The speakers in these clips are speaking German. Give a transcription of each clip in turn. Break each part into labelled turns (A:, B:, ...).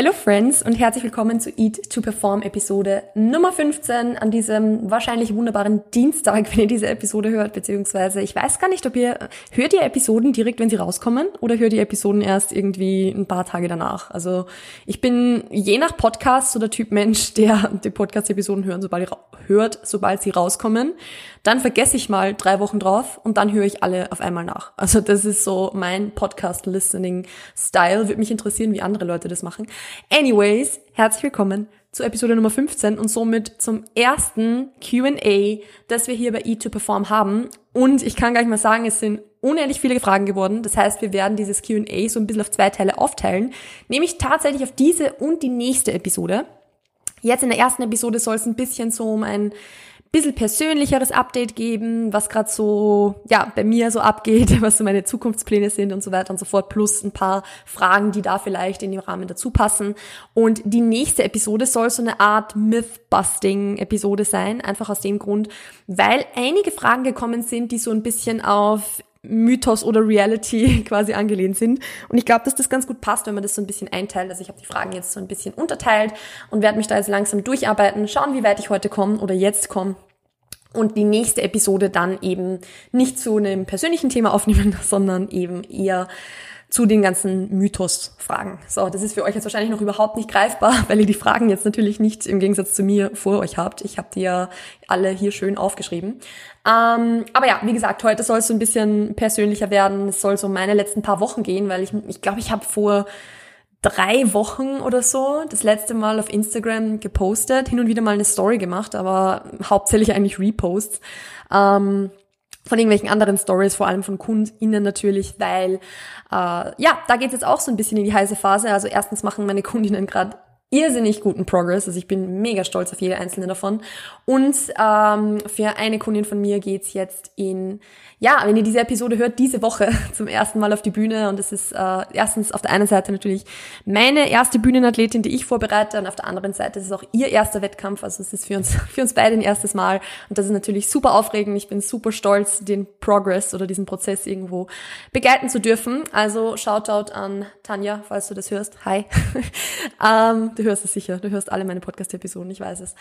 A: Hello Friends und herzlich willkommen zu Eat to Perform Episode Nummer 15 an diesem wahrscheinlich wunderbaren Dienstag, wenn ihr diese Episode hört, beziehungsweise ich weiß gar nicht, ob ihr, hört ihr Episoden direkt, wenn sie rauskommen oder hört ihr Episoden erst irgendwie ein paar Tage danach? Also ich bin je nach Podcast so der Typ Mensch, der die Podcast-Episoden hört, sobald sie rauskommen. Dann vergesse ich mal drei Wochen drauf und dann höre ich alle auf einmal nach. Also das ist so mein Podcast-Listening-Style. Würde mich interessieren, wie andere Leute das machen. Anyways, herzlich willkommen zu Episode Nummer 15 und somit zum ersten Q&A, das wir hier bei E2Perform haben. Und ich kann gleich mal sagen, es sind unendlich viele Fragen geworden. Das heißt, wir werden dieses Q&A so ein bisschen auf zwei Teile aufteilen. Nämlich tatsächlich auf diese und die nächste Episode. Jetzt in der ersten Episode soll es ein bisschen so um ein bisschen persönlicheres Update geben, was gerade so ja bei mir so abgeht, was so meine Zukunftspläne sind und so weiter und so fort, plus ein paar Fragen, die da vielleicht in dem Rahmen dazu passen. Und die nächste Episode soll so eine Art Myth-Busting-Episode sein, einfach aus dem Grund, weil einige Fragen gekommen sind, die so ein bisschen auf Mythos oder Reality quasi angelehnt sind. Und ich glaube, dass das ganz gut passt, wenn man das so ein bisschen einteilt. Also ich habe die Fragen jetzt so ein bisschen unterteilt und werde mich da jetzt langsam durcharbeiten, schauen, wie weit ich heute komme oder jetzt komme. Und die nächste Episode dann eben nicht zu einem persönlichen Thema aufnehmen, sondern eben eher zu den ganzen Mythos-Fragen. So, das ist für euch jetzt wahrscheinlich noch überhaupt nicht greifbar, weil ihr die Fragen jetzt natürlich nicht im Gegensatz zu mir vor euch habt. Ich habe die ja alle hier schön aufgeschrieben. Ähm, aber ja, wie gesagt, heute soll es so ein bisschen persönlicher werden. Es soll so meine letzten paar Wochen gehen, weil ich ich, glaube, ich habe vor drei Wochen oder so das letzte Mal auf Instagram gepostet, hin und wieder mal eine Story gemacht, aber hauptsächlich eigentlich Reposts. Ähm, von irgendwelchen anderen Stories, vor allem von KundInnen natürlich, weil äh, ja, da geht es jetzt auch so ein bisschen in die heiße Phase. Also erstens machen meine KundInnen gerade irrsinnig guten Progress. Also ich bin mega stolz auf jede einzelne davon. Und ähm, für eine Kundin von mir geht's jetzt in, ja, wenn ihr diese Episode hört, diese Woche zum ersten Mal auf die Bühne. Und es ist äh, erstens auf der einen Seite natürlich meine erste Bühnenathletin, die ich vorbereite. Und auf der anderen Seite ist es auch ihr erster Wettkampf. Also es ist für uns, für uns beide ein erstes Mal. Und das ist natürlich super aufregend. Ich bin super stolz, den Progress oder diesen Prozess irgendwo begleiten zu dürfen. Also Shoutout an Tanja, falls du das hörst. Hi. ähm, du hörst es sicher, du hörst alle meine Podcast-Episoden, ich weiß es.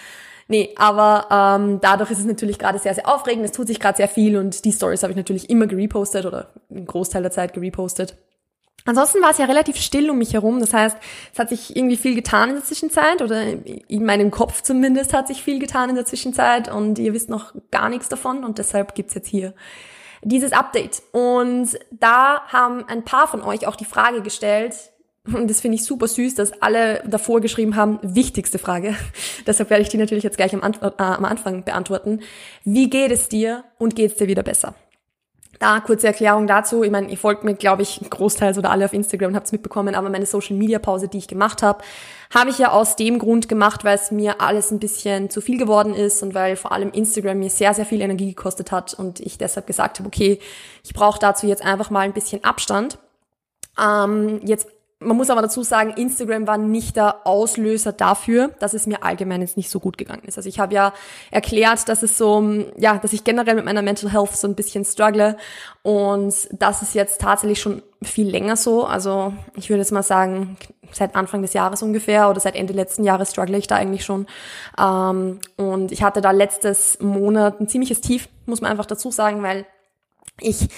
A: Nee, aber ähm, dadurch ist es natürlich gerade sehr, sehr aufregend, es tut sich gerade sehr viel und die Stories habe ich natürlich immer gerepostet oder einen Großteil der Zeit gerepostet. Ansonsten war es ja relativ still um mich herum. Das heißt, es hat sich irgendwie viel getan in der Zwischenzeit oder in meinem Kopf zumindest hat sich viel getan in der Zwischenzeit und ihr wisst noch gar nichts davon und deshalb gibt's jetzt hier dieses Update. Und da haben ein paar von euch auch die Frage gestellt, und das finde ich super süß, dass alle davor geschrieben haben, wichtigste Frage. Deshalb werde ich die natürlich jetzt gleich am, Antwort, äh, am Anfang beantworten. Wie geht es dir und geht es dir wieder besser? Da kurze Erklärung dazu. Ich meine, ihr folgt mir, glaube ich, großteils oder alle auf Instagram und habt es mitbekommen, aber meine Social-Media-Pause, die ich gemacht habe, habe ich ja aus dem Grund gemacht, weil es mir alles ein bisschen zu viel geworden ist und weil vor allem Instagram mir sehr, sehr viel Energie gekostet hat und ich deshalb gesagt habe, okay, ich brauche dazu jetzt einfach mal ein bisschen Abstand. Ähm, jetzt man muss aber dazu sagen, Instagram war nicht der Auslöser dafür, dass es mir allgemein jetzt nicht so gut gegangen ist. Also ich habe ja erklärt, dass es so, ja, dass ich generell mit meiner Mental Health so ein bisschen struggle und das ist jetzt tatsächlich schon viel länger so. Also ich würde jetzt mal sagen, seit Anfang des Jahres ungefähr oder seit Ende letzten Jahres struggle ich da eigentlich schon. Ähm, und ich hatte da letztes Monat ein ziemliches Tief, muss man einfach dazu sagen, weil ich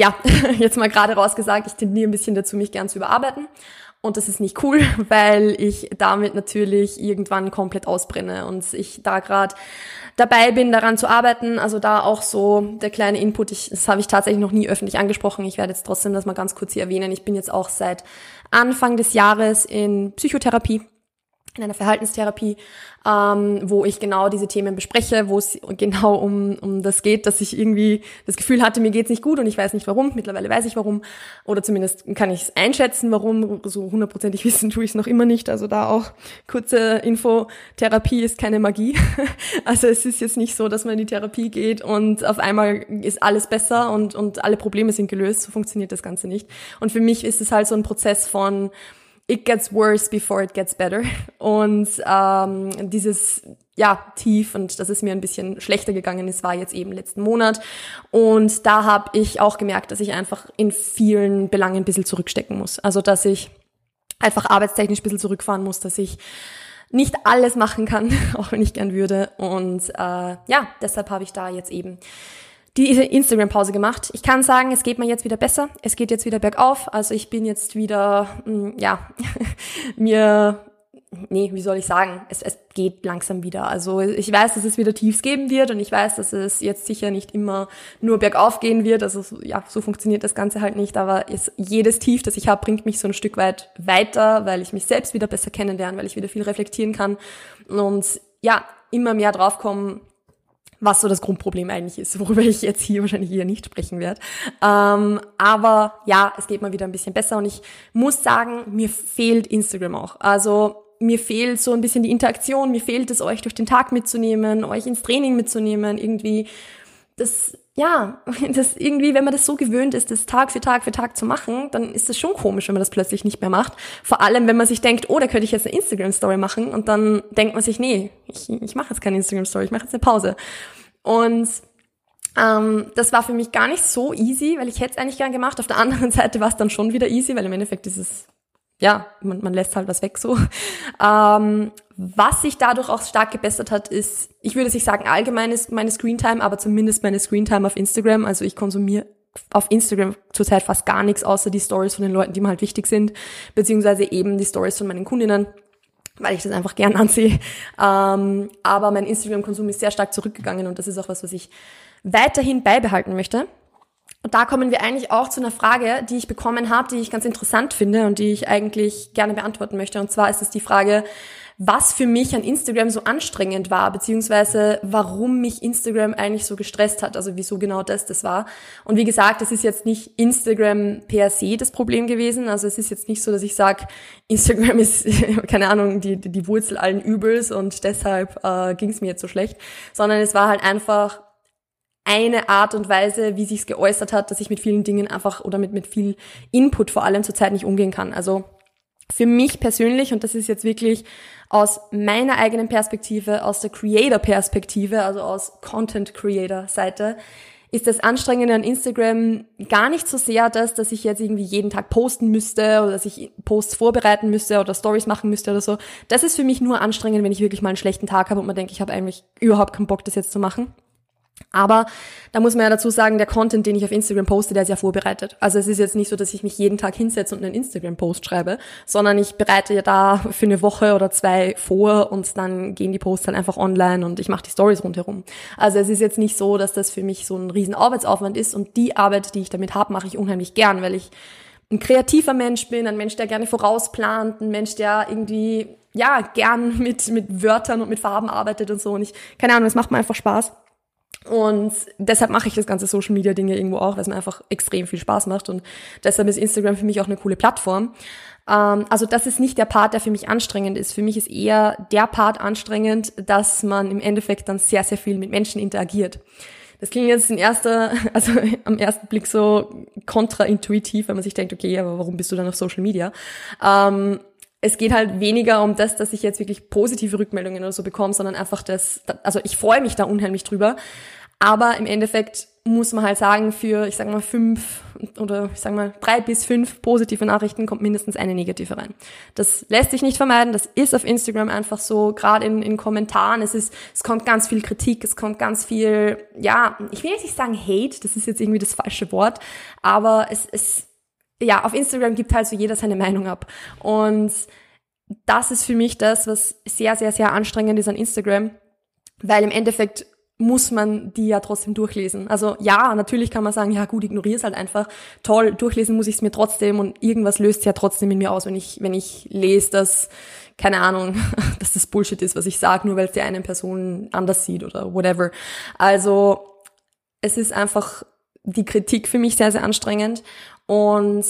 A: ja, jetzt mal gerade rausgesagt, ich tendiere ein bisschen dazu, mich gern zu überarbeiten. Und das ist nicht cool, weil ich damit natürlich irgendwann komplett ausbrenne und ich da gerade dabei bin, daran zu arbeiten. Also da auch so der kleine Input, ich, das habe ich tatsächlich noch nie öffentlich angesprochen. Ich werde jetzt trotzdem das mal ganz kurz hier erwähnen. Ich bin jetzt auch seit Anfang des Jahres in Psychotherapie in einer Verhaltenstherapie, ähm, wo ich genau diese Themen bespreche, wo es genau um, um das geht, dass ich irgendwie das Gefühl hatte, mir geht's nicht gut und ich weiß nicht warum. Mittlerweile weiß ich warum oder zumindest kann ich es einschätzen, warum. So hundertprozentig wissen tue ich es noch immer nicht. Also da auch kurze Info, Therapie ist keine Magie. Also es ist jetzt nicht so, dass man in die Therapie geht und auf einmal ist alles besser und, und alle Probleme sind gelöst. So funktioniert das Ganze nicht. Und für mich ist es halt so ein Prozess von it gets worse before it gets better. Und ähm, dieses ja tief und dass es mir ein bisschen schlechter gegangen ist, war jetzt eben letzten Monat. Und da habe ich auch gemerkt, dass ich einfach in vielen Belangen ein bisschen zurückstecken muss. Also dass ich einfach arbeitstechnisch ein bisschen zurückfahren muss, dass ich nicht alles machen kann, auch wenn ich gern würde. Und äh, ja, deshalb habe ich da jetzt eben diese Instagram-Pause gemacht. Ich kann sagen, es geht mir jetzt wieder besser. Es geht jetzt wieder bergauf. Also ich bin jetzt wieder, mh, mm, ja, mir nee, wie soll ich sagen, es, es geht langsam wieder. Also ich weiß, dass es wieder Tiefs geben wird und ich weiß, dass es jetzt sicher nicht immer nur bergauf gehen wird. Also ja, so funktioniert das Ganze halt nicht. Aber es, jedes Tief, das ich habe, bringt mich so ein Stück weit weiter, weil ich mich selbst wieder besser kennenlerne, weil ich wieder viel reflektieren kann und ja, immer mehr draufkommen, was so das Grundproblem eigentlich ist, worüber ich jetzt hier wahrscheinlich eher nicht sprechen werde. Ähm, aber ja, es geht mal wieder ein bisschen besser und ich muss sagen, mir fehlt Instagram auch. Also mir fehlt so ein bisschen die Interaktion, mir fehlt es, euch durch den Tag mitzunehmen, euch ins Training mitzunehmen, irgendwie das, ja, das irgendwie, wenn man das so gewöhnt ist, das Tag für Tag für Tag zu machen, dann ist das schon komisch, wenn man das plötzlich nicht mehr macht. Vor allem, wenn man sich denkt, oh, da könnte ich jetzt eine Instagram-Story machen und dann denkt man sich, nee, ich, ich mache jetzt keine Instagram-Story, ich mache jetzt eine Pause. Und ähm, das war für mich gar nicht so easy, weil ich hätte es eigentlich gern gemacht. Auf der anderen Seite war es dann schon wieder easy, weil im Endeffekt ist es ja, man, man lässt halt was weg so. Ähm, was sich dadurch auch stark gebessert hat, ist, ich würde nicht sagen allgemein ist meine Screentime, aber zumindest meine Screentime auf Instagram. Also ich konsumiere auf Instagram zurzeit fast gar nichts, außer die Stories von den Leuten, die mir halt wichtig sind, beziehungsweise eben die Stories von meinen Kundinnen, weil ich das einfach gern ansehe. Ähm, aber mein Instagram-Konsum ist sehr stark zurückgegangen und das ist auch was, was ich weiterhin beibehalten möchte. Und da kommen wir eigentlich auch zu einer Frage, die ich bekommen habe, die ich ganz interessant finde und die ich eigentlich gerne beantworten möchte. Und zwar ist es die Frage, was für mich an Instagram so anstrengend war, beziehungsweise warum mich Instagram eigentlich so gestresst hat, also wieso genau das das war. Und wie gesagt, es ist jetzt nicht Instagram per se das Problem gewesen. Also es ist jetzt nicht so, dass ich sage, Instagram ist, keine Ahnung, die, die Wurzel allen Übels und deshalb äh, ging es mir jetzt so schlecht, sondern es war halt einfach eine Art und Weise, wie sich's geäußert hat, dass ich mit vielen Dingen einfach oder mit, mit viel Input vor allem zurzeit nicht umgehen kann. Also für mich persönlich, und das ist jetzt wirklich aus meiner eigenen Perspektive, aus der Creator-Perspektive, also aus Content-Creator-Seite, ist das Anstrengende an Instagram gar nicht so sehr das, dass ich jetzt irgendwie jeden Tag posten müsste oder dass ich Posts vorbereiten müsste oder Stories machen müsste oder so. Das ist für mich nur anstrengend, wenn ich wirklich mal einen schlechten Tag habe und man denkt, ich habe eigentlich überhaupt keinen Bock, das jetzt zu machen. Aber da muss man ja dazu sagen, der Content, den ich auf Instagram poste, der ist ja vorbereitet. Also es ist jetzt nicht so, dass ich mich jeden Tag hinsetze und einen Instagram-Post schreibe, sondern ich bereite ja da für eine Woche oder zwei vor und dann gehen die Posts dann einfach online und ich mache die Stories rundherum. Also es ist jetzt nicht so, dass das für mich so ein riesen Arbeitsaufwand ist und die Arbeit, die ich damit habe, mache ich unheimlich gern, weil ich ein kreativer Mensch bin, ein Mensch, der gerne vorausplant, ein Mensch, der irgendwie ja gern mit mit Wörtern und mit Farben arbeitet und so und ich keine Ahnung, es macht mir einfach Spaß. Und deshalb mache ich das ganze Social Media Dinge irgendwo auch, weil es mir einfach extrem viel Spaß macht. Und deshalb ist Instagram für mich auch eine coole Plattform. Ähm, also das ist nicht der Part, der für mich anstrengend ist. Für mich ist eher der Part anstrengend, dass man im Endeffekt dann sehr, sehr viel mit Menschen interagiert. Das klingt jetzt in erster, also am ersten Blick so kontraintuitiv, wenn man sich denkt, okay, aber warum bist du dann auf Social Media? Ähm, es geht halt weniger um das, dass ich jetzt wirklich positive Rückmeldungen oder so bekomme, sondern einfach das, also ich freue mich da unheimlich drüber. Aber im Endeffekt muss man halt sagen, für, ich sag mal, fünf oder ich sag mal, drei bis fünf positive Nachrichten kommt mindestens eine negative rein. Das lässt sich nicht vermeiden, das ist auf Instagram einfach so, gerade in, in Kommentaren, es ist, es kommt ganz viel Kritik, es kommt ganz viel, ja, ich will jetzt nicht sagen Hate, das ist jetzt irgendwie das falsche Wort, aber es, es, ja, auf Instagram gibt halt so jeder seine Meinung ab. Und das ist für mich das, was sehr, sehr, sehr anstrengend ist an Instagram, weil im Endeffekt muss man die ja trotzdem durchlesen. Also ja, natürlich kann man sagen, ja gut, ignoriere es halt einfach. Toll, durchlesen muss ich es mir trotzdem und irgendwas löst ja trotzdem in mir aus, wenn ich, wenn ich lese, dass, keine Ahnung, dass das Bullshit ist, was ich sage, nur weil es die eine Person anders sieht oder whatever. Also es ist einfach die Kritik für mich sehr, sehr anstrengend und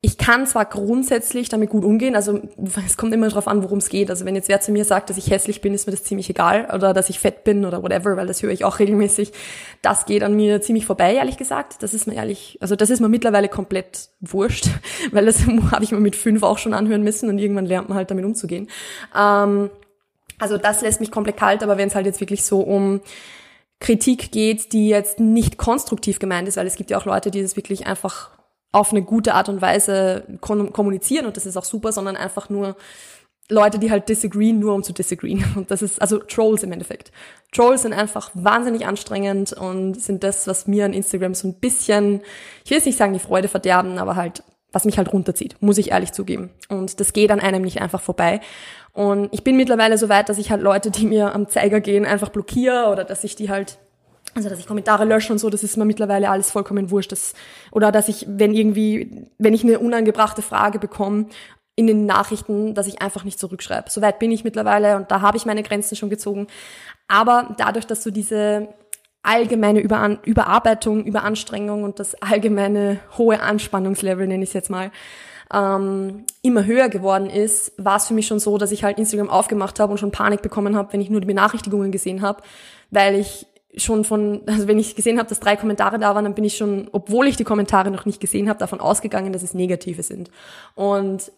A: ich kann zwar grundsätzlich damit gut umgehen, also es kommt immer darauf an, worum es geht. Also wenn jetzt wer zu mir sagt, dass ich hässlich bin, ist mir das ziemlich egal oder dass ich fett bin oder whatever, weil das höre ich auch regelmäßig. Das geht an mir ziemlich vorbei, ehrlich gesagt. Das ist mir ehrlich, also das ist mir mittlerweile komplett wurscht, weil das habe ich mir mit fünf auch schon anhören müssen und irgendwann lernt man halt damit umzugehen. Ähm, also das lässt mich komplett kalt, aber wenn es halt jetzt wirklich so um Kritik geht, die jetzt nicht konstruktiv gemeint ist, weil es gibt ja auch Leute, die das wirklich einfach auf eine gute Art und Weise kommunizieren und das ist auch super, sondern einfach nur Leute, die halt disagreeen, nur um zu disagreeen. Und das ist also Trolls im Endeffekt. Trolls sind einfach wahnsinnig anstrengend und sind das, was mir an Instagram so ein bisschen, ich will jetzt nicht sagen die Freude verderben, aber halt, was mich halt runterzieht, muss ich ehrlich zugeben. Und das geht an einem nicht einfach vorbei. Und ich bin mittlerweile so weit, dass ich halt Leute, die mir am Zeiger gehen, einfach blockiere oder dass ich die halt also dass ich Kommentare lösche und so, das ist mir mittlerweile alles vollkommen wurscht. Das, oder dass ich, wenn irgendwie, wenn ich eine unangebrachte Frage bekomme in den Nachrichten, dass ich einfach nicht zurückschreibe. Soweit bin ich mittlerweile und da habe ich meine Grenzen schon gezogen. Aber dadurch, dass du diese allgemeine Überan Überarbeitung, Überanstrengung und das allgemeine hohe Anspannungslevel, nenne ich es jetzt mal, ähm, immer höher geworden ist, war es für mich schon so, dass ich halt Instagram aufgemacht habe und schon Panik bekommen habe, wenn ich nur die Benachrichtigungen gesehen habe, weil ich schon von, also wenn ich gesehen habe, dass drei Kommentare da waren, dann bin ich schon, obwohl ich die Kommentare noch nicht gesehen habe, davon ausgegangen, dass es negative sind. Und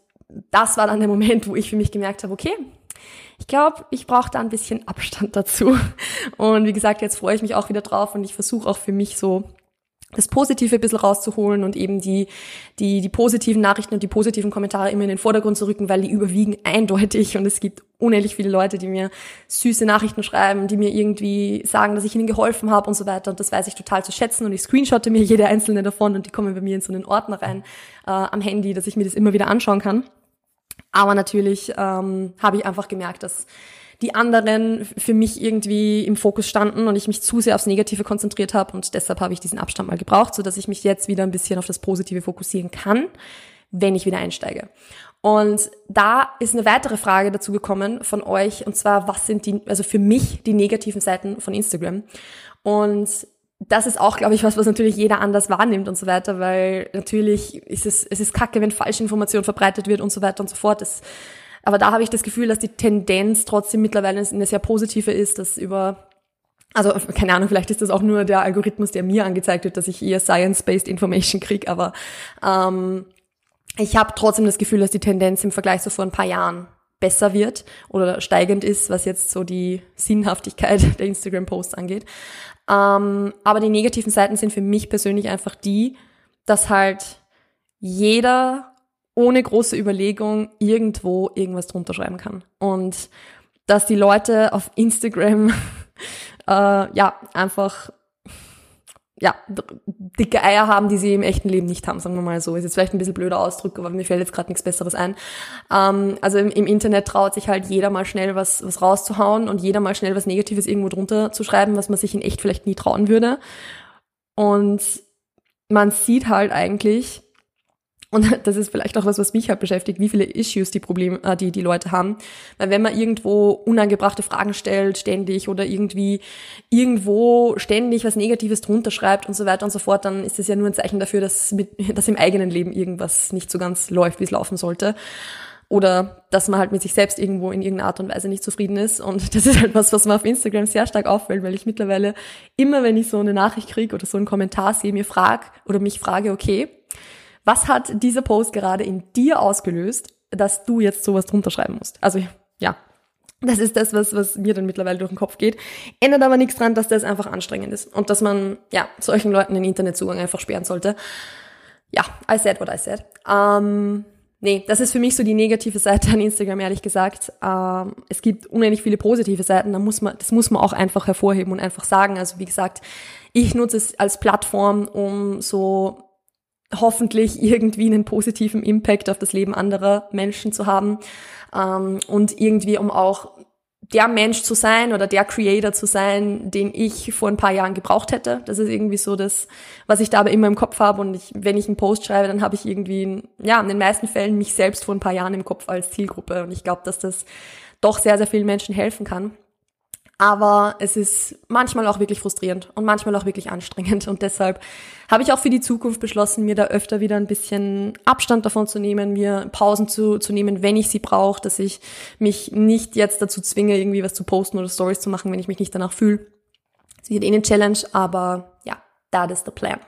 A: das war dann der Moment, wo ich für mich gemerkt habe, okay, ich glaube, ich brauche da ein bisschen Abstand dazu. Und wie gesagt, jetzt freue ich mich auch wieder drauf und ich versuche auch für mich so das Positive ein bisschen rauszuholen und eben die, die, die positiven Nachrichten und die positiven Kommentare immer in den Vordergrund zu rücken, weil die überwiegen eindeutig. Und es gibt unendlich viele Leute, die mir süße Nachrichten schreiben, die mir irgendwie sagen, dass ich ihnen geholfen habe und so weiter. Und das weiß ich total zu schätzen. Und ich screenshotte mir jede einzelne davon und die kommen bei mir in so einen Ordner rein äh, am Handy, dass ich mir das immer wieder anschauen kann. Aber natürlich ähm, habe ich einfach gemerkt, dass die anderen für mich irgendwie im Fokus standen und ich mich zu sehr aufs Negative konzentriert habe und deshalb habe ich diesen Abstand mal gebraucht, so dass ich mich jetzt wieder ein bisschen auf das Positive fokussieren kann, wenn ich wieder einsteige. Und da ist eine weitere Frage dazu gekommen von euch und zwar, was sind die, also für mich die negativen Seiten von Instagram? Und das ist auch, glaube ich, was, was natürlich jeder anders wahrnimmt und so weiter, weil natürlich ist es, es ist kacke, wenn falsche Information verbreitet wird und so weiter und so fort. Das aber da habe ich das Gefühl, dass die Tendenz trotzdem mittlerweile eine sehr positive ist, dass über also keine Ahnung, vielleicht ist das auch nur der Algorithmus, der mir angezeigt wird, dass ich eher Science-based Information kriege, aber ähm, ich habe trotzdem das Gefühl, dass die Tendenz im Vergleich zu vor ein paar Jahren besser wird oder steigend ist, was jetzt so die Sinnhaftigkeit der Instagram-Posts angeht. Ähm, aber die negativen Seiten sind für mich persönlich einfach die, dass halt jeder ohne große Überlegung irgendwo irgendwas drunter schreiben kann. Und dass die Leute auf Instagram äh, ja einfach ja, dicke Eier haben, die sie im echten Leben nicht haben, sagen wir mal so. Ist jetzt vielleicht ein bisschen blöder Ausdruck, aber mir fällt jetzt gerade nichts Besseres ein. Ähm, also im, im, Internet traut sich halt jeder mal schnell was, was rauszuhauen und jeder mal schnell was Negatives irgendwo drunter zu schreiben, was man sich in echt vielleicht nie trauen würde. Und man sieht halt eigentlich, und das ist vielleicht auch was, was mich halt beschäftigt, wie viele Issues die Probleme, äh, die die Leute haben. Weil wenn man irgendwo unangebrachte Fragen stellt, ständig oder irgendwie irgendwo ständig was Negatives drunter schreibt und so weiter und so fort, dann ist das ja nur ein Zeichen dafür, dass, mit, dass im eigenen Leben irgendwas nicht so ganz läuft, wie es laufen sollte. Oder dass man halt mit sich selbst irgendwo in irgendeiner Art und Weise nicht zufrieden ist. Und das ist halt was, was mir auf Instagram sehr stark auffällt, weil ich mittlerweile immer, wenn ich so eine Nachricht kriege oder so einen Kommentar sehe, mir frag oder mich frage, okay, was hat dieser Post gerade in dir ausgelöst, dass du jetzt sowas drunter schreiben musst? Also ja, das ist das, was, was mir dann mittlerweile durch den Kopf geht. Ändert aber nichts dran, dass das einfach anstrengend ist und dass man ja solchen Leuten den Internetzugang einfach sperren sollte. Ja, I said what I said. Ähm, nee, das ist für mich so die negative Seite an Instagram, ehrlich gesagt. Ähm, es gibt unendlich viele positive Seiten, da muss man, das muss man auch einfach hervorheben und einfach sagen. Also wie gesagt, ich nutze es als Plattform, um so hoffentlich irgendwie einen positiven Impact auf das Leben anderer Menschen zu haben ähm, und irgendwie um auch der Mensch zu sein oder der Creator zu sein, den ich vor ein paar Jahren gebraucht hätte. Das ist irgendwie so das, was ich da aber immer im Kopf habe. Und ich, wenn ich einen Post schreibe, dann habe ich irgendwie, ja, in den meisten Fällen mich selbst vor ein paar Jahren im Kopf als Zielgruppe. Und ich glaube, dass das doch sehr, sehr vielen Menschen helfen kann. Aber es ist manchmal auch wirklich frustrierend und manchmal auch wirklich anstrengend. Und deshalb habe ich auch für die Zukunft beschlossen, mir da öfter wieder ein bisschen Abstand davon zu nehmen, mir Pausen zu, zu nehmen, wenn ich sie brauche, dass ich mich nicht jetzt dazu zwinge, irgendwie was zu posten oder Stories zu machen, wenn ich mich nicht danach fühle. Es wird eh eine Challenge, aber ja, that is the plan.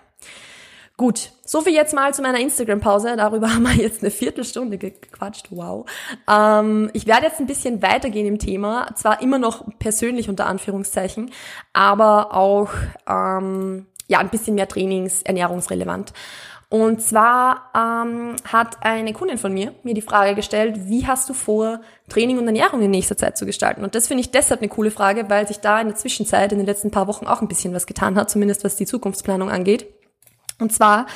A: Gut, so viel jetzt mal zu meiner Instagram-Pause. Darüber haben wir jetzt eine Viertelstunde gequatscht. Wow. Ähm, ich werde jetzt ein bisschen weitergehen im Thema. Zwar immer noch persönlich unter Anführungszeichen, aber auch ähm, ja ein bisschen mehr Trainings, ernährungsrelevant. Und zwar ähm, hat eine Kundin von mir mir die Frage gestellt, wie hast du vor, Training und Ernährung in nächster Zeit zu gestalten? Und das finde ich deshalb eine coole Frage, weil sich da in der Zwischenzeit, in den letzten paar Wochen auch ein bisschen was getan hat, zumindest was die Zukunftsplanung angeht. Und zwar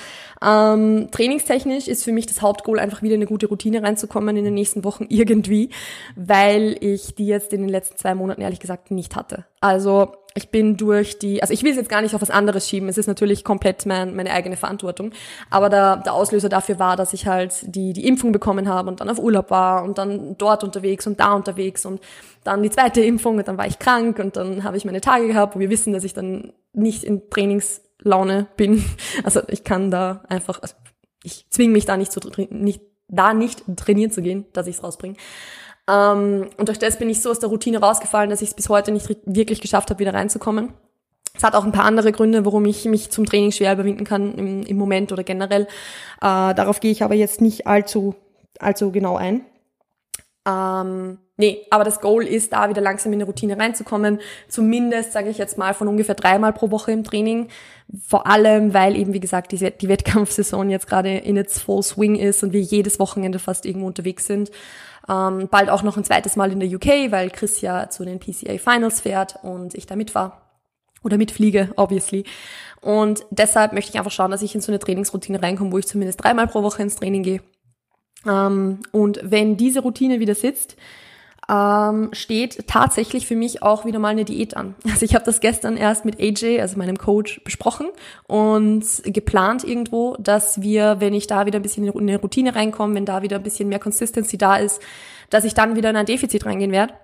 A: ähm, trainingstechnisch ist für mich das Hauptgoal einfach wieder eine gute Routine reinzukommen in den nächsten Wochen irgendwie, weil ich die jetzt in den letzten zwei Monaten ehrlich gesagt nicht hatte. Also ich bin durch die, also ich will es jetzt gar nicht auf was anderes schieben, es ist natürlich komplett mein, meine eigene Verantwortung, aber der, der Auslöser dafür war, dass ich halt die, die Impfung bekommen habe und dann auf Urlaub war und dann dort unterwegs und da unterwegs und dann die zweite Impfung und dann war ich krank und dann habe ich meine Tage gehabt, wo wir wissen, dass ich dann nicht in Trainings Laune bin. Also ich kann da einfach, also ich zwinge mich da nicht zu nicht da nicht trainieren zu gehen, dass ich es rausbringe. Ähm, und durch das bin ich so aus der Routine rausgefallen, dass ich es bis heute nicht wirklich geschafft habe, wieder reinzukommen. Es hat auch ein paar andere Gründe, warum ich mich zum Training schwer überwinden kann im, im Moment oder generell. Äh, darauf gehe ich aber jetzt nicht allzu, allzu genau ein. Ähm, nee, aber das Goal ist, da wieder langsam in eine Routine reinzukommen. Zumindest, sage ich jetzt mal, von ungefähr dreimal pro Woche im Training. Vor allem, weil eben, wie gesagt, die, die Wettkampfsaison jetzt gerade in its full swing ist und wir jedes Wochenende fast irgendwo unterwegs sind. Ähm, bald auch noch ein zweites Mal in der UK, weil Chris ja zu den PCA Finals fährt und ich da mitfahre. Oder mitfliege, obviously. Und deshalb möchte ich einfach schauen, dass ich in so eine Trainingsroutine reinkomme, wo ich zumindest dreimal pro Woche ins Training gehe ähm, und wenn diese Routine wieder sitzt, ähm, steht tatsächlich für mich auch wieder mal eine Diät an. Also ich habe das gestern erst mit AJ, also meinem Coach, besprochen und geplant irgendwo, dass wir, wenn ich da wieder ein bisschen in eine Routine reinkomme, wenn da wieder ein bisschen mehr Consistency da ist, dass ich dann wieder in ein Defizit reingehen werde.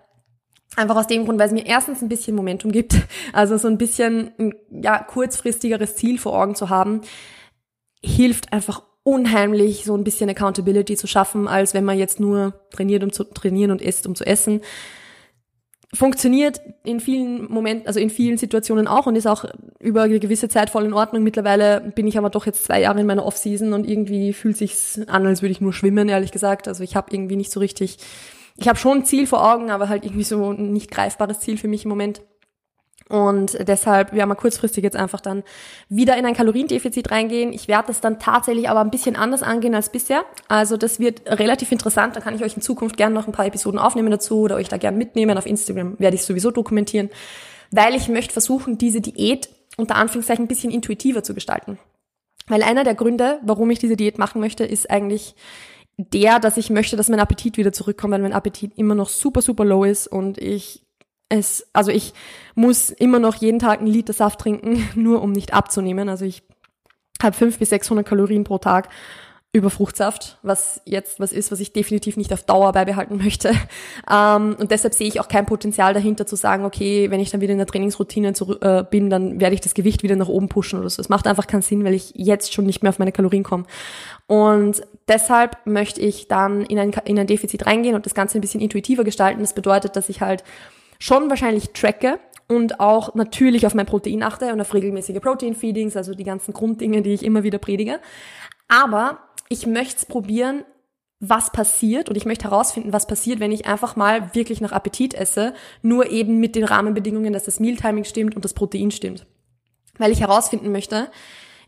A: Einfach aus dem Grund, weil es mir erstens ein bisschen Momentum gibt, also so ein bisschen ein ja, kurzfristigeres Ziel vor Augen zu haben, hilft einfach unheimlich so ein bisschen Accountability zu schaffen, als wenn man jetzt nur trainiert, um zu trainieren und isst, um zu essen. Funktioniert in vielen Momenten, also in vielen Situationen auch und ist auch über eine gewisse Zeit voll in Ordnung. Mittlerweile bin ich aber doch jetzt zwei Jahre in meiner Off-Season und irgendwie fühlt sich's an, als würde ich nur schwimmen, ehrlich gesagt. Also ich habe irgendwie nicht so richtig, ich habe schon ein Ziel vor Augen, aber halt irgendwie so ein nicht greifbares Ziel für mich im Moment. Und deshalb werden wir kurzfristig jetzt einfach dann wieder in ein Kaloriendefizit reingehen. Ich werde das dann tatsächlich aber ein bisschen anders angehen als bisher. Also das wird relativ interessant. Da kann ich euch in Zukunft gerne noch ein paar Episoden aufnehmen dazu oder euch da gerne mitnehmen. Auf Instagram werde ich sowieso dokumentieren, weil ich möchte versuchen, diese Diät unter Anführungszeichen ein bisschen intuitiver zu gestalten. Weil einer der Gründe, warum ich diese Diät machen möchte, ist eigentlich der, dass ich möchte, dass mein Appetit wieder zurückkommt, weil mein Appetit immer noch super, super low ist und ich es, also ich muss immer noch jeden Tag einen Liter Saft trinken, nur um nicht abzunehmen. Also ich habe fünf bis 600 Kalorien pro Tag über Fruchtsaft, was jetzt was ist, was ich definitiv nicht auf Dauer beibehalten möchte. Ähm, und deshalb sehe ich auch kein Potenzial dahinter zu sagen, okay, wenn ich dann wieder in der Trainingsroutine zu, äh, bin, dann werde ich das Gewicht wieder nach oben pushen oder so. Es macht einfach keinen Sinn, weil ich jetzt schon nicht mehr auf meine Kalorien komme. Und deshalb möchte ich dann in ein, in ein Defizit reingehen und das Ganze ein bisschen intuitiver gestalten. Das bedeutet, dass ich halt schon wahrscheinlich tracke und auch natürlich auf mein Protein achte und auf regelmäßige Protein-Feedings, also die ganzen Grunddinge, die ich immer wieder predige. Aber ich möchte es probieren, was passiert und ich möchte herausfinden, was passiert, wenn ich einfach mal wirklich nach Appetit esse, nur eben mit den Rahmenbedingungen, dass das Mealtiming stimmt und das Protein stimmt. Weil ich herausfinden möchte,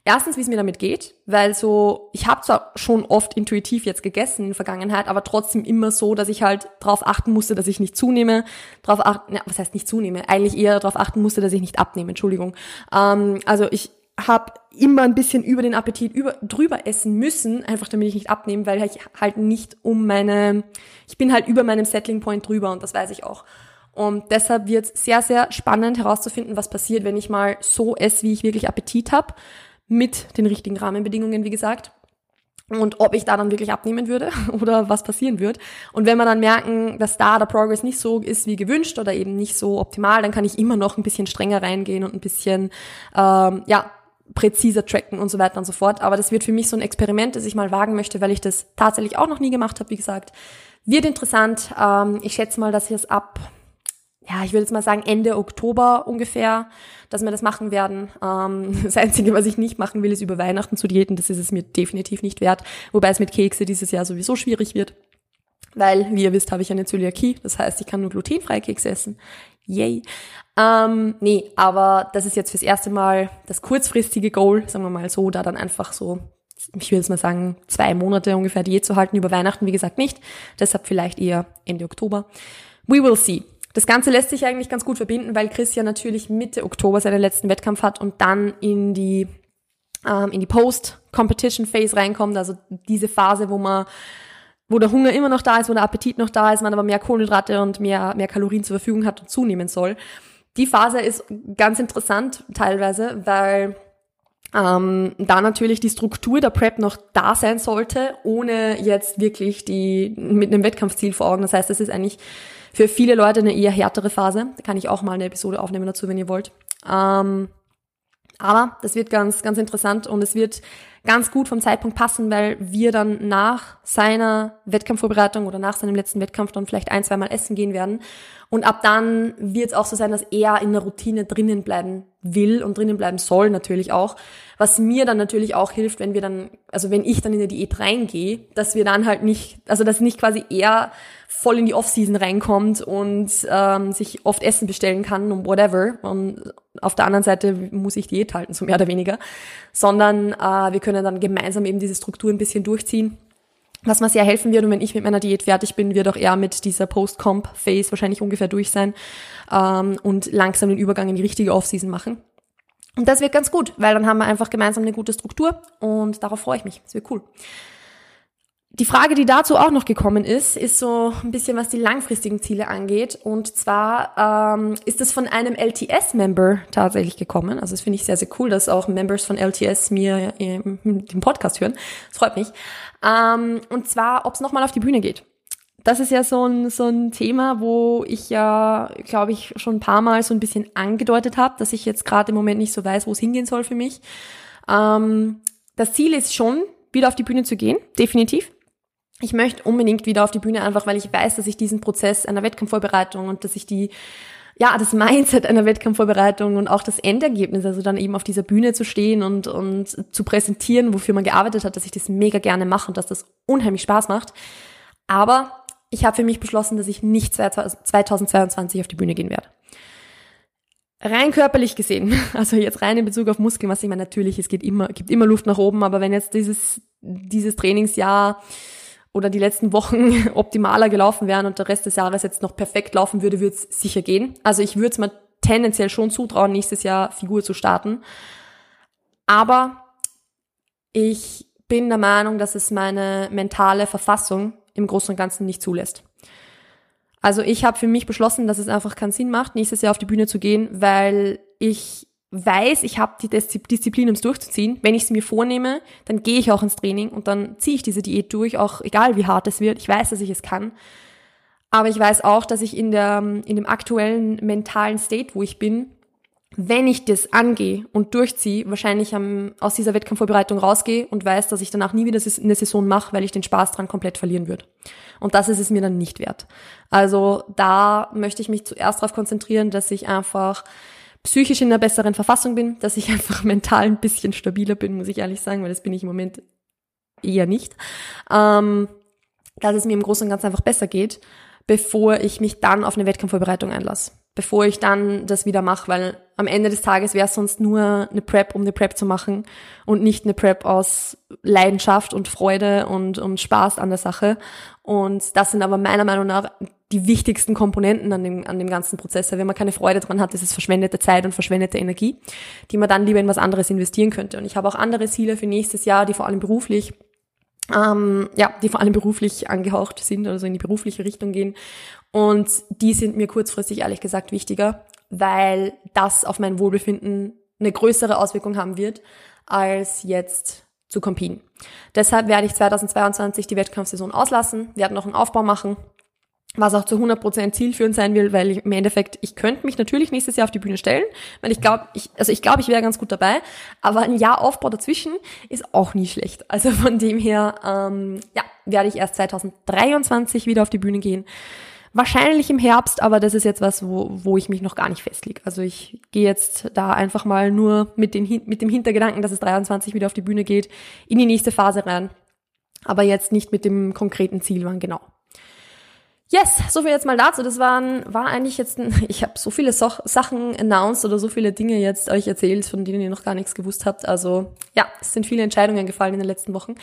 A: erstens, wie es mir damit geht, weil so, ich habe zwar schon oft intuitiv jetzt gegessen in der Vergangenheit, aber trotzdem immer so, dass ich halt darauf achten musste, dass ich nicht zunehme, darauf achten, ja, was heißt nicht zunehme, eigentlich eher darauf achten musste, dass ich nicht abnehme, Entschuldigung. Ähm, also ich habe immer ein bisschen über den Appetit über, drüber essen müssen, einfach damit ich nicht abnehme, weil ich halt nicht um meine, ich bin halt über meinem Settling Point drüber und das weiß ich auch. Und deshalb wird es sehr, sehr spannend herauszufinden, was passiert, wenn ich mal so esse, wie ich wirklich Appetit habe mit den richtigen Rahmenbedingungen, wie gesagt. Und ob ich da dann wirklich abnehmen würde oder was passieren wird. Und wenn wir dann merken, dass da der Progress nicht so ist wie gewünscht oder eben nicht so optimal, dann kann ich immer noch ein bisschen strenger reingehen und ein bisschen, ähm, ja, präziser tracken und so weiter und so fort. Aber das wird für mich so ein Experiment, das ich mal wagen möchte, weil ich das tatsächlich auch noch nie gemacht habe, wie gesagt. Wird interessant. Ähm, ich schätze mal, dass ich es ab ja, ich würde jetzt mal sagen Ende Oktober ungefähr, dass wir das machen werden. Ähm, das Einzige, was ich nicht machen will, ist über Weihnachten zu diäten. Das ist es mir definitiv nicht wert. Wobei es mit Kekse dieses Jahr sowieso schwierig wird. Weil, wie ihr wisst, habe ich eine Zöliakie. Das heißt, ich kann nur glutenfreie Kekse essen. Yay. Ähm, nee, aber das ist jetzt fürs erste Mal das kurzfristige Goal, sagen wir mal so, da dann einfach so ich würde jetzt mal sagen, zwei Monate ungefähr Diät zu halten, über Weihnachten, wie gesagt, nicht. Deshalb vielleicht eher Ende Oktober. We will see. Das Ganze lässt sich eigentlich ganz gut verbinden, weil Chris ja natürlich Mitte Oktober seinen letzten Wettkampf hat und dann in die, ähm, in die Post-Competition-Phase reinkommt, also diese Phase, wo man wo der Hunger immer noch da ist, wo der Appetit noch da ist, man aber mehr Kohlenhydrate und mehr, mehr Kalorien zur Verfügung hat und zunehmen soll. Die Phase ist ganz interessant teilweise, weil ähm, da natürlich die Struktur der Prep noch da sein sollte, ohne jetzt wirklich die mit einem Wettkampfziel vor Augen. Das heißt, das ist eigentlich für viele Leute eine eher härtere Phase. Da kann ich auch mal eine Episode aufnehmen dazu, wenn ihr wollt. Ähm, aber das wird ganz, ganz interessant und es wird ganz gut vom Zeitpunkt passen, weil wir dann nach seiner Wettkampfvorbereitung oder nach seinem letzten Wettkampf dann vielleicht ein, zweimal essen gehen werden. Und ab dann wird es auch so sein, dass er in der Routine drinnen bleiben will und drinnen bleiben soll natürlich auch. Was mir dann natürlich auch hilft, wenn wir dann, also wenn ich dann in der Diät reingehe, dass wir dann halt nicht, also dass nicht quasi er voll in die Offseason reinkommt und ähm, sich oft Essen bestellen kann und whatever. Und auf der anderen Seite muss ich Diät halten, so mehr oder weniger. Sondern äh, wir können dann gemeinsam eben diese Struktur ein bisschen durchziehen was mir sehr helfen wird. Und wenn ich mit meiner Diät fertig bin, wird auch er mit dieser Post-Comp-Phase wahrscheinlich ungefähr durch sein ähm, und langsam den Übergang in die richtige Off-Season machen. Und das wird ganz gut, weil dann haben wir einfach gemeinsam eine gute Struktur und darauf freue ich mich. Das wird cool. Die Frage, die dazu auch noch gekommen ist, ist so ein bisschen, was die langfristigen Ziele angeht. Und zwar ähm, ist es von einem LTS-Member tatsächlich gekommen. Also das finde ich sehr, sehr cool, dass auch Members von LTS mir ähm, den Podcast hören. Das freut mich. Ähm, und zwar, ob es nochmal auf die Bühne geht. Das ist ja so ein, so ein Thema, wo ich ja, glaube ich, schon ein paar Mal so ein bisschen angedeutet habe, dass ich jetzt gerade im Moment nicht so weiß, wo es hingehen soll für mich. Ähm, das Ziel ist schon, wieder auf die Bühne zu gehen, definitiv ich möchte unbedingt wieder auf die Bühne, einfach weil ich weiß, dass ich diesen Prozess einer Wettkampfvorbereitung und dass ich die, ja, das Mindset einer Wettkampfvorbereitung und auch das Endergebnis, also dann eben auf dieser Bühne zu stehen und, und zu präsentieren, wofür man gearbeitet hat, dass ich das mega gerne mache und dass das unheimlich Spaß macht. Aber ich habe für mich beschlossen, dass ich nicht 2022 auf die Bühne gehen werde. Rein körperlich gesehen, also jetzt rein in Bezug auf Muskeln, was ich meine, natürlich, es geht immer, gibt immer Luft nach oben, aber wenn jetzt dieses, dieses Trainingsjahr oder die letzten Wochen optimaler gelaufen wären und der Rest des Jahres jetzt noch perfekt laufen würde, würde es sicher gehen. Also ich würde es mir tendenziell schon zutrauen, nächstes Jahr Figur zu starten. Aber ich bin der Meinung, dass es meine mentale Verfassung im Großen und Ganzen nicht zulässt. Also ich habe für mich beschlossen, dass es einfach keinen Sinn macht, nächstes Jahr auf die Bühne zu gehen, weil ich weiß, ich habe die Disziplin, um es durchzuziehen. Wenn ich es mir vornehme, dann gehe ich auch ins Training und dann ziehe ich diese Diät durch, auch egal wie hart es wird. Ich weiß, dass ich es kann. Aber ich weiß auch, dass ich in, der, in dem aktuellen mentalen State, wo ich bin, wenn ich das angehe und durchziehe, wahrscheinlich am, aus dieser Wettkampfvorbereitung rausgehe und weiß, dass ich danach nie wieder eine Saison mache, weil ich den Spaß dran komplett verlieren würde. Und das ist es mir dann nicht wert. Also da möchte ich mich zuerst darauf konzentrieren, dass ich einfach psychisch in einer besseren Verfassung bin, dass ich einfach mental ein bisschen stabiler bin, muss ich ehrlich sagen, weil das bin ich im Moment eher nicht. Ähm, dass es mir im Großen und Ganzen einfach besser geht, bevor ich mich dann auf eine Wettkampfvorbereitung einlasse. Bevor ich dann das wieder mache, weil am Ende des Tages wäre es sonst nur eine Prep, um eine Prep zu machen und nicht eine Prep aus Leidenschaft und Freude und, und Spaß an der Sache. Und das sind aber meiner Meinung nach die wichtigsten Komponenten an dem, an dem ganzen Prozess. Wenn man keine Freude dran hat, ist es verschwendete Zeit und verschwendete Energie, die man dann lieber in was anderes investieren könnte. Und ich habe auch andere Ziele für nächstes Jahr, die vor allem beruflich ähm, ja, die vor allem beruflich angehaucht sind, also in die berufliche Richtung gehen. Und die sind mir kurzfristig ehrlich gesagt wichtiger, weil das auf mein Wohlbefinden eine größere Auswirkung haben wird, als jetzt zu competen. Deshalb werde ich 2022 die Wettkampfsaison auslassen, werde noch einen Aufbau machen was auch zu 100% zielführend sein will, weil ich, im Endeffekt, ich könnte mich natürlich nächstes Jahr auf die Bühne stellen, weil ich glaube, ich, also ich glaube, ich wäre ganz gut dabei, aber ein Jahr Aufbau dazwischen ist auch nie schlecht. Also von dem her, ähm, ja, werde ich erst 2023 wieder auf die Bühne gehen. Wahrscheinlich im Herbst, aber das ist jetzt was, wo, wo ich mich noch gar nicht festlege. Also ich gehe jetzt da einfach mal nur mit, den, mit dem Hintergedanken, dass es 23 wieder auf die Bühne geht, in die nächste Phase rein. Aber jetzt nicht mit dem konkreten Ziel, wann genau. Yes, so viel jetzt mal dazu. Das waren, war eigentlich jetzt, ein, ich habe so viele so Sachen announced oder so viele Dinge jetzt euch erzählt, von denen ihr noch gar nichts gewusst habt. Also ja, es sind viele Entscheidungen gefallen in den letzten Wochen.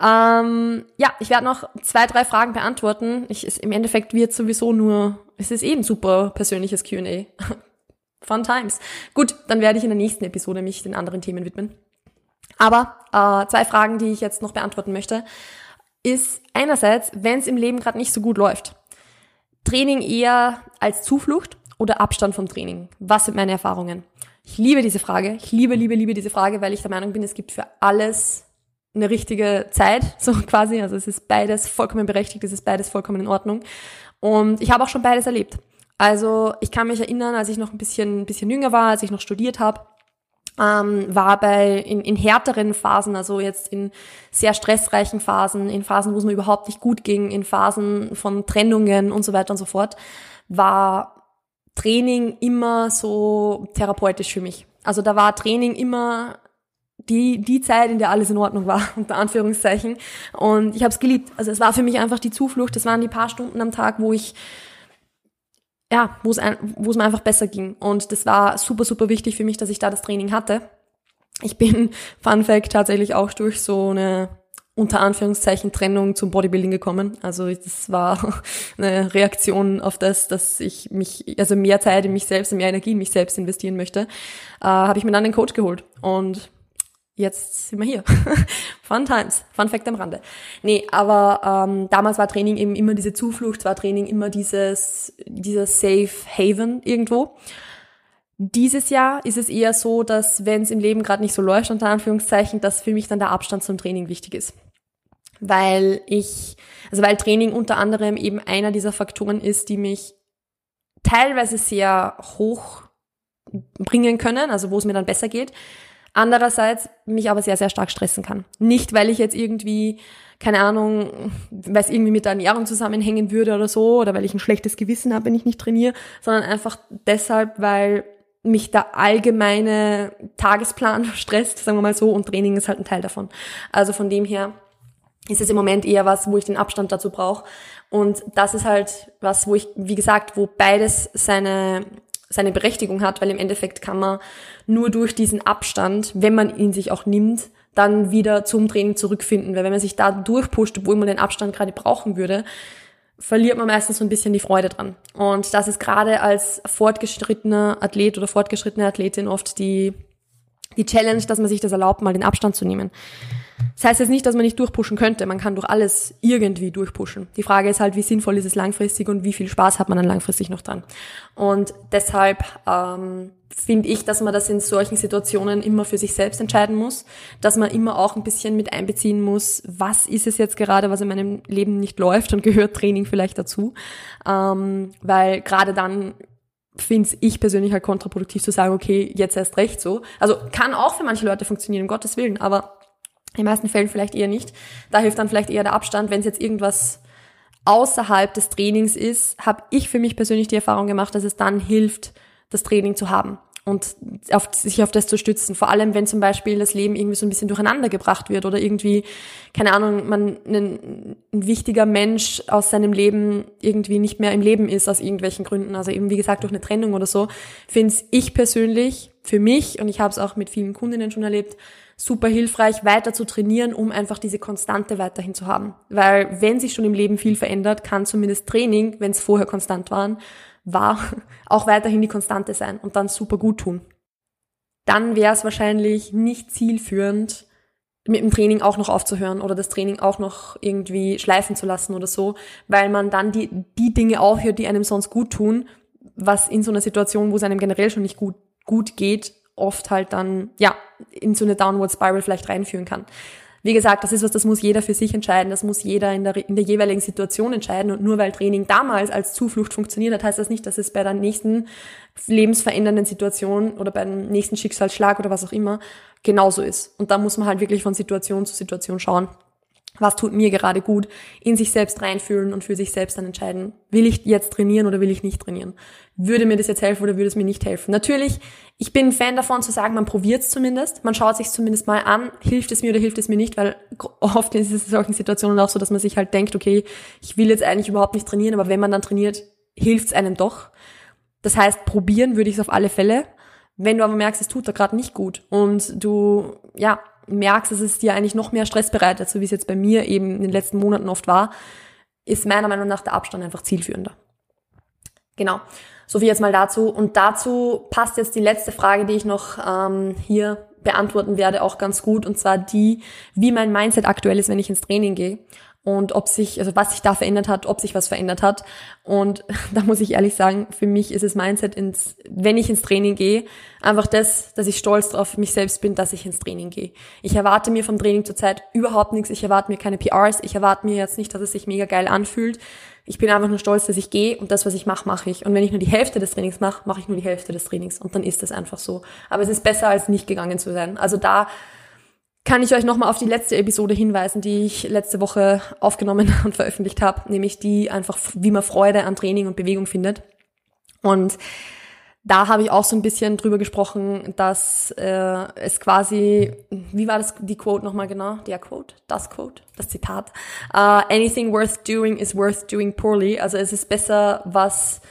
A: Ähm, ja, ich werde noch zwei, drei Fragen beantworten. Ich, ist, Im Endeffekt wird sowieso nur, es ist eben super persönliches Q&A. Fun times. Gut, dann werde ich in der nächsten Episode mich den anderen Themen widmen. Aber äh, zwei Fragen, die ich jetzt noch beantworten möchte ist einerseits, wenn es im Leben gerade nicht so gut läuft, Training eher als Zuflucht oder Abstand vom Training? Was sind meine Erfahrungen? Ich liebe diese Frage. Ich liebe, liebe, liebe diese Frage, weil ich der Meinung bin, es gibt für alles eine richtige Zeit, so quasi. Also es ist beides vollkommen berechtigt, es ist beides vollkommen in Ordnung. Und ich habe auch schon beides erlebt. Also ich kann mich erinnern, als ich noch ein bisschen, ein bisschen jünger war, als ich noch studiert habe, ähm, war bei in, in härteren Phasen, also jetzt in sehr stressreichen Phasen, in Phasen, wo es mir überhaupt nicht gut ging, in Phasen von Trennungen und so weiter und so fort, war Training immer so therapeutisch für mich. Also da war Training immer die, die Zeit, in der alles in Ordnung war, unter Anführungszeichen. Und ich habe es geliebt. Also es war für mich einfach die Zuflucht. Das waren die paar Stunden am Tag, wo ich ja, wo es, ein, wo es mir einfach besser ging. Und das war super, super wichtig für mich, dass ich da das Training hatte. Ich bin, Fun Fact, tatsächlich auch durch so eine unter Anführungszeichen Trennung zum Bodybuilding gekommen. Also das war eine Reaktion auf das, dass ich mich, also mehr Zeit in mich selbst, mehr Energie in mich selbst investieren möchte, äh, habe ich mir dann einen Coach geholt. Und jetzt sind wir hier. Fun times. Fun Fact am Rande. Nee, aber ähm, damals war Training eben immer diese Zuflucht, war Training immer dieses, dieser Safe Haven irgendwo. Dieses Jahr ist es eher so, dass wenn es im Leben gerade nicht so läuft, unter Anführungszeichen, dass für mich dann der Abstand zum Training wichtig ist. Weil ich, also weil Training unter anderem eben einer dieser Faktoren ist, die mich teilweise sehr hoch bringen können, also wo es mir dann besser geht, Andererseits mich aber sehr, sehr stark stressen kann. Nicht, weil ich jetzt irgendwie, keine Ahnung, weil es irgendwie mit der Ernährung zusammenhängen würde oder so, oder weil ich ein schlechtes Gewissen habe, wenn ich nicht trainiere, sondern einfach deshalb, weil mich der allgemeine Tagesplan stresst, sagen wir mal so, und Training ist halt ein Teil davon. Also von dem her ist es im Moment eher was, wo ich den Abstand dazu brauche. Und das ist halt was, wo ich, wie gesagt, wo beides seine seine Berechtigung hat, weil im Endeffekt kann man nur durch diesen Abstand, wenn man ihn sich auch nimmt, dann wieder zum Training zurückfinden. Weil wenn man sich da durchpusht, obwohl man den Abstand gerade brauchen würde, verliert man meistens so ein bisschen die Freude dran. Und das ist gerade als fortgeschrittener Athlet oder fortgeschrittene Athletin oft die, die Challenge, dass man sich das erlaubt, mal den Abstand zu nehmen. Das heißt jetzt nicht, dass man nicht durchpushen könnte. Man kann durch alles irgendwie durchpushen. Die Frage ist halt, wie sinnvoll ist es langfristig und wie viel Spaß hat man dann langfristig noch dran. Und deshalb ähm, finde ich, dass man das in solchen Situationen immer für sich selbst entscheiden muss, dass man immer auch ein bisschen mit einbeziehen muss, was ist es jetzt gerade, was in meinem Leben nicht läuft und gehört Training vielleicht dazu. Ähm, weil gerade dann finde ich persönlich halt kontraproduktiv zu sagen, okay, jetzt erst recht so. Also kann auch für manche Leute funktionieren, um Gottes Willen, aber in den meisten Fällen vielleicht eher nicht. Da hilft dann vielleicht eher der Abstand. Wenn es jetzt irgendwas außerhalb des Trainings ist, habe ich für mich persönlich die Erfahrung gemacht, dass es dann hilft, das Training zu haben und auf, sich auf das zu stützen. Vor allem, wenn zum Beispiel das Leben irgendwie so ein bisschen durcheinander gebracht wird oder irgendwie, keine Ahnung, man ein, ein wichtiger Mensch aus seinem Leben irgendwie nicht mehr im Leben ist aus irgendwelchen Gründen, also eben wie gesagt durch eine Trennung oder so, finde ich persönlich für mich und ich habe es auch mit vielen Kundinnen schon erlebt, super hilfreich, weiter zu trainieren, um einfach diese Konstante weiterhin zu haben. Weil wenn sich schon im Leben viel verändert, kann zumindest Training, wenn es vorher konstant waren, war, auch weiterhin die Konstante sein und dann super gut tun. Dann wäre es wahrscheinlich nicht zielführend, mit dem Training auch noch aufzuhören oder das Training auch noch irgendwie schleifen zu lassen oder so, weil man dann die, die Dinge aufhört, die einem sonst gut tun, was in so einer Situation, wo es einem generell schon nicht gut, gut geht, oft halt dann, ja, in so eine Downward Spiral vielleicht reinführen kann. Wie gesagt, das ist was, das muss jeder für sich entscheiden, das muss jeder in der, in der jeweiligen Situation entscheiden und nur weil Training damals als Zuflucht funktioniert hat, heißt das nicht, dass es bei der nächsten lebensverändernden Situation oder beim nächsten Schicksalsschlag oder was auch immer genauso ist. Und da muss man halt wirklich von Situation zu Situation schauen. Was tut mir gerade gut, in sich selbst reinfühlen und für sich selbst dann entscheiden, will ich jetzt trainieren oder will ich nicht trainieren? Würde mir das jetzt helfen oder würde es mir nicht helfen? Natürlich, ich bin Fan davon zu sagen, man probiert es zumindest, man schaut sich zumindest mal an, hilft es mir oder hilft es mir nicht, weil oft ist es in solchen Situationen auch so, dass man sich halt denkt, okay, ich will jetzt eigentlich überhaupt nicht trainieren, aber wenn man dann trainiert, hilft es einem doch. Das heißt, probieren würde ich es auf alle Fälle. Wenn du aber merkst, es tut da gerade nicht gut und du, ja, merkst, dass es dir eigentlich noch mehr Stress bereitet, so wie es jetzt bei mir eben in den letzten Monaten oft war, ist meiner Meinung nach der Abstand einfach zielführender. Genau. So viel jetzt mal dazu. Und dazu passt jetzt die letzte Frage, die ich noch ähm, hier beantworten werde, auch ganz gut. Und zwar die, wie mein Mindset aktuell ist, wenn ich ins Training gehe und ob sich, also was sich da verändert hat, ob sich was verändert hat. Und da muss ich ehrlich sagen, für mich ist es Mindset ins, wenn ich ins Training gehe, einfach das, dass ich stolz drauf mich selbst bin, dass ich ins Training gehe. Ich erwarte mir vom Training zurzeit überhaupt nichts. Ich erwarte mir keine PRs. Ich erwarte mir jetzt nicht, dass es sich mega geil anfühlt. Ich bin einfach nur stolz, dass ich gehe und das, was ich mache, mache ich. Und wenn ich nur die Hälfte des Trainings mache, mache ich nur die Hälfte des Trainings. Und dann ist das einfach so. Aber es ist besser, als nicht gegangen zu sein. Also da kann ich euch nochmal auf die letzte Episode hinweisen, die ich letzte Woche aufgenommen und veröffentlicht habe, nämlich die einfach, wie man Freude an Training und Bewegung findet. Und da habe ich auch so ein bisschen drüber gesprochen, dass äh, es quasi, wie war das die Quote nochmal genau? Der Quote, das Quote, das Zitat. Uh, anything worth doing is worth doing poorly. Also es ist besser, was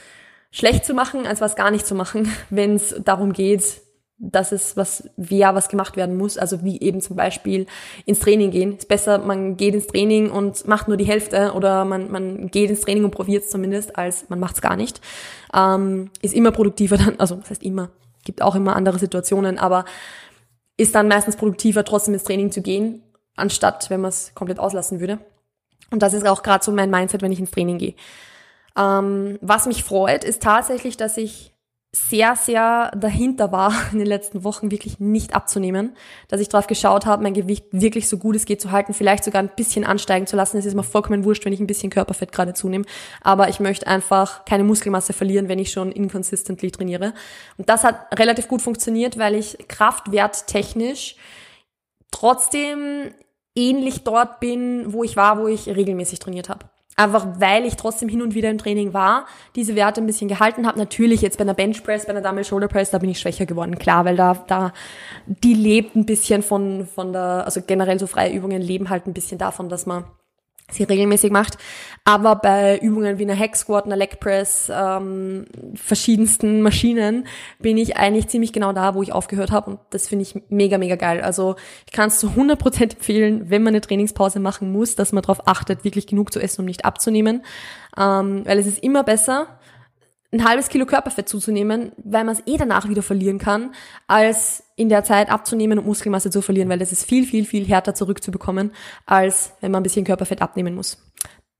A: schlecht zu machen, als was gar nicht zu machen, wenn es darum geht, dass es was, ja, was gemacht werden muss. Also wie eben zum Beispiel ins Training gehen. Ist besser, man geht ins Training und macht nur die Hälfte oder man, man geht ins Training und probiert es zumindest, als man macht es gar nicht. Ähm, ist immer produktiver dann, also das heißt immer, gibt auch immer andere Situationen, aber ist dann meistens produktiver, trotzdem ins Training zu gehen, anstatt wenn man es komplett auslassen würde. Und das ist auch gerade so mein Mindset, wenn ich ins Training gehe. Ähm, was mich freut, ist tatsächlich, dass ich sehr, sehr dahinter war, in den letzten Wochen wirklich nicht abzunehmen, dass ich darauf geschaut habe, mein Gewicht wirklich so gut es geht zu halten, vielleicht sogar ein bisschen ansteigen zu lassen. Es ist mir vollkommen wurscht, wenn ich ein bisschen Körperfett gerade zunehme, aber ich möchte einfach keine Muskelmasse verlieren, wenn ich schon inconsistently trainiere. Und das hat relativ gut funktioniert, weil ich kraftwerttechnisch trotzdem ähnlich dort bin, wo ich war, wo ich regelmäßig trainiert habe. Einfach weil ich trotzdem hin und wieder im Training war, diese Werte ein bisschen gehalten habe. Natürlich jetzt bei einer Bench Press, bei einer Dumbbell Shoulder Press, da bin ich schwächer geworden, klar, weil da, da, die lebt ein bisschen von, von der, also generell so freie Übungen leben halt ein bisschen davon, dass man sie regelmäßig macht. Aber bei Übungen wie einer Hack Squat, einer Leg Press, ähm, verschiedensten Maschinen bin ich eigentlich ziemlich genau da, wo ich aufgehört habe und das finde ich mega, mega geil. Also ich kann es zu 100% empfehlen, wenn man eine Trainingspause machen muss, dass man darauf achtet, wirklich genug zu essen, um nicht abzunehmen, ähm, weil es ist immer besser, ein halbes Kilo Körperfett zuzunehmen, weil man es eh danach wieder verlieren kann, als in der Zeit abzunehmen und Muskelmasse zu verlieren, weil das ist viel, viel, viel härter zurückzubekommen, als wenn man ein bisschen Körperfett abnehmen muss.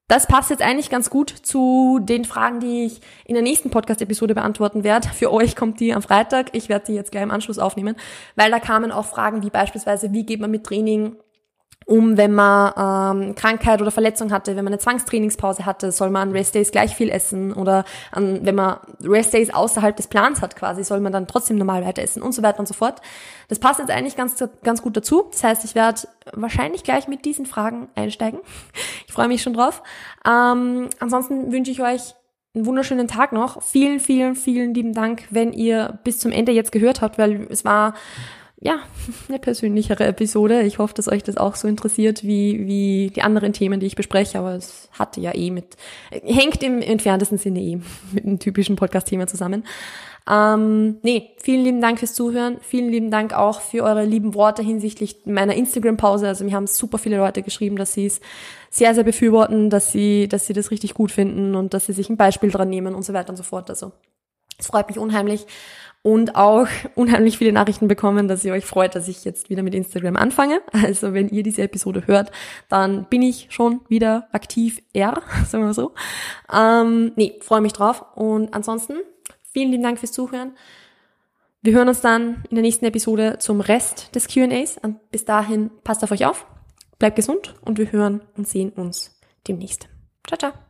A: Das passt jetzt eigentlich ganz gut zu den Fragen, die ich in der nächsten Podcast-Episode beantworten werde. Für euch kommt die am Freitag. Ich werde die jetzt gleich im Anschluss aufnehmen, weil da kamen auch Fragen wie beispielsweise, wie geht man mit Training um, wenn man ähm, Krankheit oder Verletzung hatte, wenn man eine Zwangstrainingspause hatte, soll man an Restdays gleich viel essen oder an, wenn man Restdays außerhalb des Plans hat quasi, soll man dann trotzdem normal weiter essen und so weiter und so fort. Das passt jetzt eigentlich ganz, ganz gut dazu. Das heißt, ich werde wahrscheinlich gleich mit diesen Fragen einsteigen. Ich freue mich schon drauf. Ähm, ansonsten wünsche ich euch einen wunderschönen Tag noch. Vielen, vielen, vielen lieben Dank, wenn ihr bis zum Ende jetzt gehört habt, weil es war ja, eine persönlichere Episode. Ich hoffe, dass euch das auch so interessiert wie, wie die anderen Themen, die ich bespreche. Aber es hatte ja eh mit, hängt im entferntesten Sinne eh mit einem typischen Podcast-Thema zusammen. Ähm, nee, vielen lieben Dank fürs Zuhören. Vielen lieben Dank auch für eure lieben Worte hinsichtlich meiner Instagram-Pause. Also mir haben super viele Leute geschrieben, dass sie es sehr, sehr befürworten, dass sie, dass sie das richtig gut finden und dass sie sich ein Beispiel dran nehmen und so weiter und so fort. Also es freut mich unheimlich und auch unheimlich viele Nachrichten bekommen, dass ihr euch freut, dass ich jetzt wieder mit Instagram anfange. Also wenn ihr diese Episode hört, dann bin ich schon wieder aktiv R, sagen wir mal so. Ähm, nee, freue mich drauf. Und ansonsten, vielen lieben Dank fürs Zuhören. Wir hören uns dann in der nächsten Episode zum Rest des QAs. Bis dahin, passt auf euch auf, bleibt gesund und wir hören und sehen uns demnächst. Ciao, ciao.